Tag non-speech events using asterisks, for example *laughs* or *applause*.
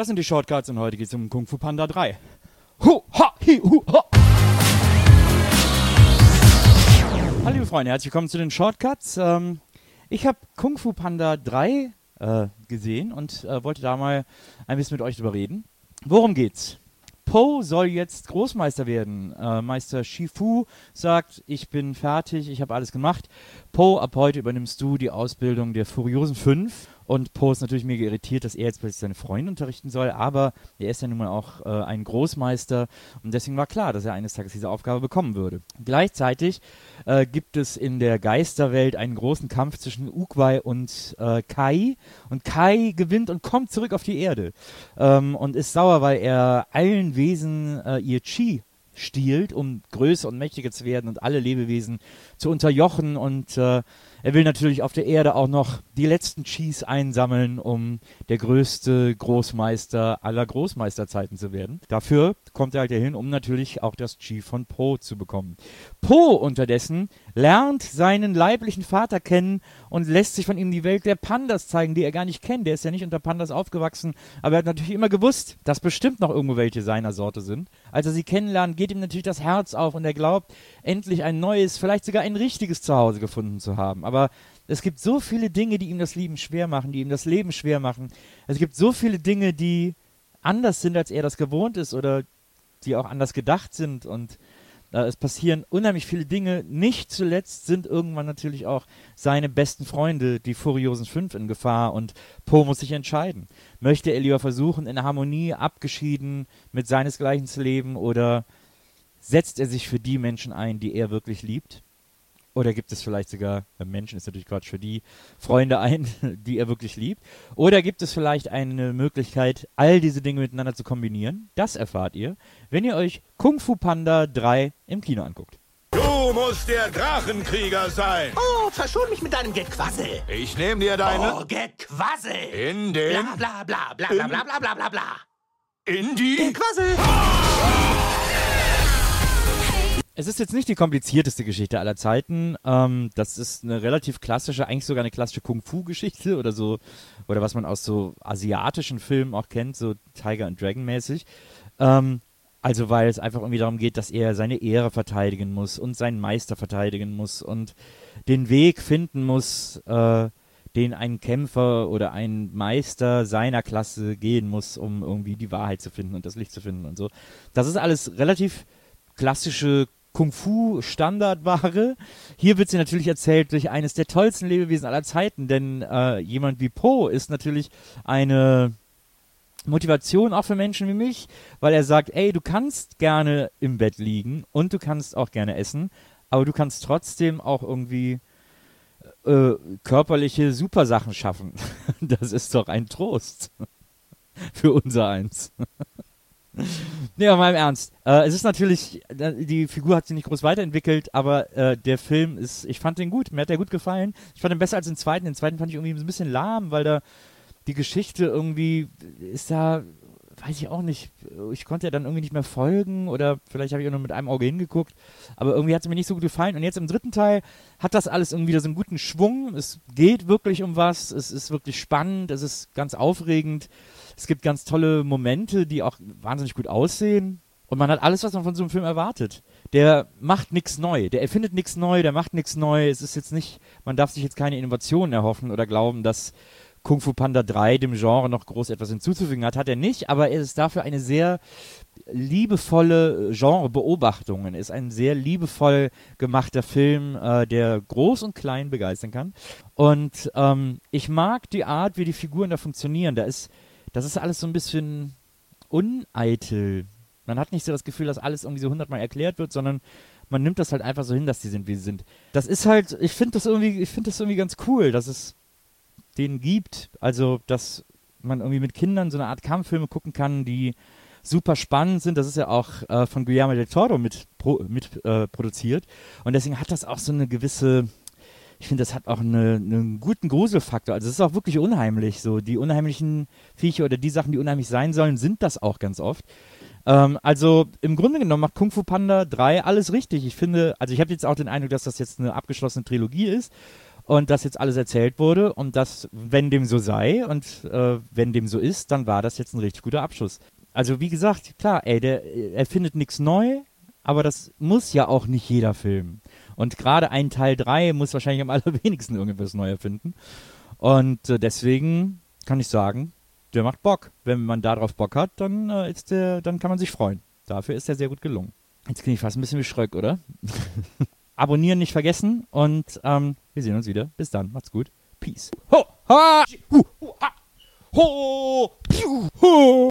Das sind die Shortcuts und heute geht es um Kung Fu Panda 3. Hu, ha, hi, hu, ha. Hallo liebe Freunde, herzlich willkommen zu den Shortcuts. Ähm, ich habe Kung Fu Panda 3 äh, gesehen und äh, wollte da mal ein bisschen mit euch drüber reden. Worum geht's? Po soll jetzt Großmeister werden. Äh, Meister Shifu sagt, ich bin fertig, ich habe alles gemacht. Po, ab heute übernimmst du die Ausbildung der Furiosen 5 und Po ist natürlich mega irritiert, dass er jetzt plötzlich seine Freunde unterrichten soll, aber er ist ja nun mal auch äh, ein Großmeister. Und deswegen war klar, dass er eines Tages diese Aufgabe bekommen würde. Gleichzeitig äh, gibt es in der Geisterwelt einen großen Kampf zwischen Uguay und äh, Kai. Und Kai gewinnt und kommt zurück auf die Erde. Ähm, und ist sauer, weil er allen Wesen äh, ihr Chi stiehlt, um größer und mächtiger zu werden und alle Lebewesen zu unterjochen. Und äh, er will natürlich auf der Erde auch noch die letzten Cheese einsammeln, um der größte Großmeister aller Großmeisterzeiten zu werden. Dafür kommt er halt hin, um natürlich auch das Chi von Po zu bekommen. Po unterdessen lernt seinen leiblichen Vater kennen und lässt sich von ihm die Welt der Pandas zeigen, die er gar nicht kennt. Der ist ja nicht unter Pandas aufgewachsen, aber er hat natürlich immer gewusst, dass bestimmt noch irgendwo welche seiner Sorte sind. Als er sie kennenlernt, geht ihm natürlich das Herz auf und er glaubt, endlich ein neues, vielleicht sogar ein richtiges Zuhause gefunden zu haben. Aber es gibt so viele Dinge, die ihm das Leben schwer machen, die ihm das Leben schwer machen. Es gibt so viele Dinge, die anders sind, als er das gewohnt ist oder die auch anders gedacht sind und es passieren unheimlich viele Dinge. Nicht zuletzt sind irgendwann natürlich auch seine besten Freunde, die Furiosen 5, in Gefahr und Po muss sich entscheiden. Möchte er lieber versuchen, in Harmonie, abgeschieden mit seinesgleichen zu leben oder setzt er sich für die Menschen ein, die er wirklich liebt? Oder gibt es vielleicht sogar, äh, Menschen ist natürlich Quatsch, für die Freunde ein, *laughs* die er wirklich liebt? Oder gibt es vielleicht eine Möglichkeit, all diese Dinge miteinander zu kombinieren? Das erfahrt ihr, wenn ihr euch Kung Fu Panda 3 im Kino anguckt. Du musst der Drachenkrieger sein. Oh, verschon mich mit deinem Gequassel. Ich nehme dir deine... Oh, Gequassel. In den... Bla, bla, bla, bla, bla, bla, bla, bla, bla. In die... Gequassel. Es ist jetzt nicht die komplizierteste Geschichte aller Zeiten. Ähm, das ist eine relativ klassische, eigentlich sogar eine klassische Kung-Fu-Geschichte *laughs* oder so, oder was man aus so asiatischen Filmen auch kennt, so Tiger and Dragon mäßig. Ähm, also weil es einfach irgendwie darum geht, dass er seine Ehre verteidigen muss und seinen Meister verteidigen muss und den Weg finden muss, äh, den ein Kämpfer oder ein Meister seiner Klasse gehen muss, um irgendwie die Wahrheit zu finden und das Licht zu finden und so. Das ist alles relativ klassische Kung-Fu-Standardware. Hier wird sie natürlich erzählt durch eines der tollsten Lebewesen aller Zeiten, denn äh, jemand wie Po ist natürlich eine Motivation auch für Menschen wie mich, weil er sagt, ey, du kannst gerne im Bett liegen und du kannst auch gerne essen, aber du kannst trotzdem auch irgendwie äh, körperliche Supersachen schaffen. *laughs* Das ist doch ein Trost *laughs* für unser Eins. *laughs* nee, aber mal im Ernst. Äh, es ist natürlich, die Figur hat sich nicht groß weiterentwickelt, aber äh, der Film ist, ich fand den gut, mir hat der gut gefallen. Ich fand den besser als den zweiten. Den zweiten fand ich irgendwie ein bisschen lahm, weil da die Geschichte irgendwie ist da, weiß ich auch nicht, ich konnte ja dann irgendwie nicht mehr folgen oder vielleicht habe ich auch nur mit einem Auge hingeguckt, aber irgendwie hat es mir nicht so gut gefallen. Und jetzt im dritten Teil hat das alles irgendwie wieder so einen guten Schwung. Es geht wirklich um was, es ist wirklich spannend, es ist ganz aufregend. Es gibt ganz tolle Momente, die auch wahnsinnig gut aussehen. Und man hat alles, was man von so einem Film erwartet. Der macht nichts neu, der erfindet nichts neu, der macht nichts neu. Es ist jetzt nicht, man darf sich jetzt keine Innovationen erhoffen oder glauben, dass Kung Fu Panda 3 dem Genre noch groß etwas hinzuzufügen hat. Hat er nicht, aber er ist dafür eine sehr liebevolle Genrebeobachtung. Er ist ein sehr liebevoll gemachter Film, äh, der groß und klein begeistern kann. Und ähm, ich mag die Art, wie die Figuren da funktionieren. Da ist das ist alles so ein bisschen uneitel. Man hat nicht so das Gefühl, dass alles irgendwie so hundertmal erklärt wird, sondern man nimmt das halt einfach so hin, dass die sind, wie sie sind. Das ist halt, ich finde das irgendwie, ich finde das irgendwie ganz cool, dass es den gibt. Also, dass man irgendwie mit Kindern so eine Art Kampffilme gucken kann, die super spannend sind. Das ist ja auch äh, von Guillermo del Toro mit, pro, mit äh, produziert. Und deswegen hat das auch so eine gewisse, ich finde, das hat auch eine, einen guten Gruselfaktor. Also es ist auch wirklich unheimlich. So die unheimlichen Viecher oder die Sachen, die unheimlich sein sollen, sind das auch ganz oft. Ähm, also im Grunde genommen macht Kung Fu Panda 3 alles richtig. Ich finde, also ich habe jetzt auch den Eindruck, dass das jetzt eine abgeschlossene Trilogie ist. Und dass jetzt alles erzählt wurde und dass, wenn dem so sei und äh, wenn dem so ist, dann war das jetzt ein richtig guter Abschluss. Also wie gesagt, klar, ey, der er findet nichts neu, aber das muss ja auch nicht jeder Film. Und gerade ein Teil 3 muss wahrscheinlich am *laughs* allerwenigsten irgendwas neu erfinden. Und äh, deswegen kann ich sagen, der macht Bock. Wenn man darauf Bock hat, dann, äh, ist der, dann kann man sich freuen. Dafür ist er sehr gut gelungen. Jetzt klinge ich fast ein bisschen wie Schröck, oder? *laughs* Abonnieren nicht vergessen und ähm, wir sehen uns wieder. Bis dann. Macht's gut. Peace. Ho, ha, hu, ha, ho, piu, ho.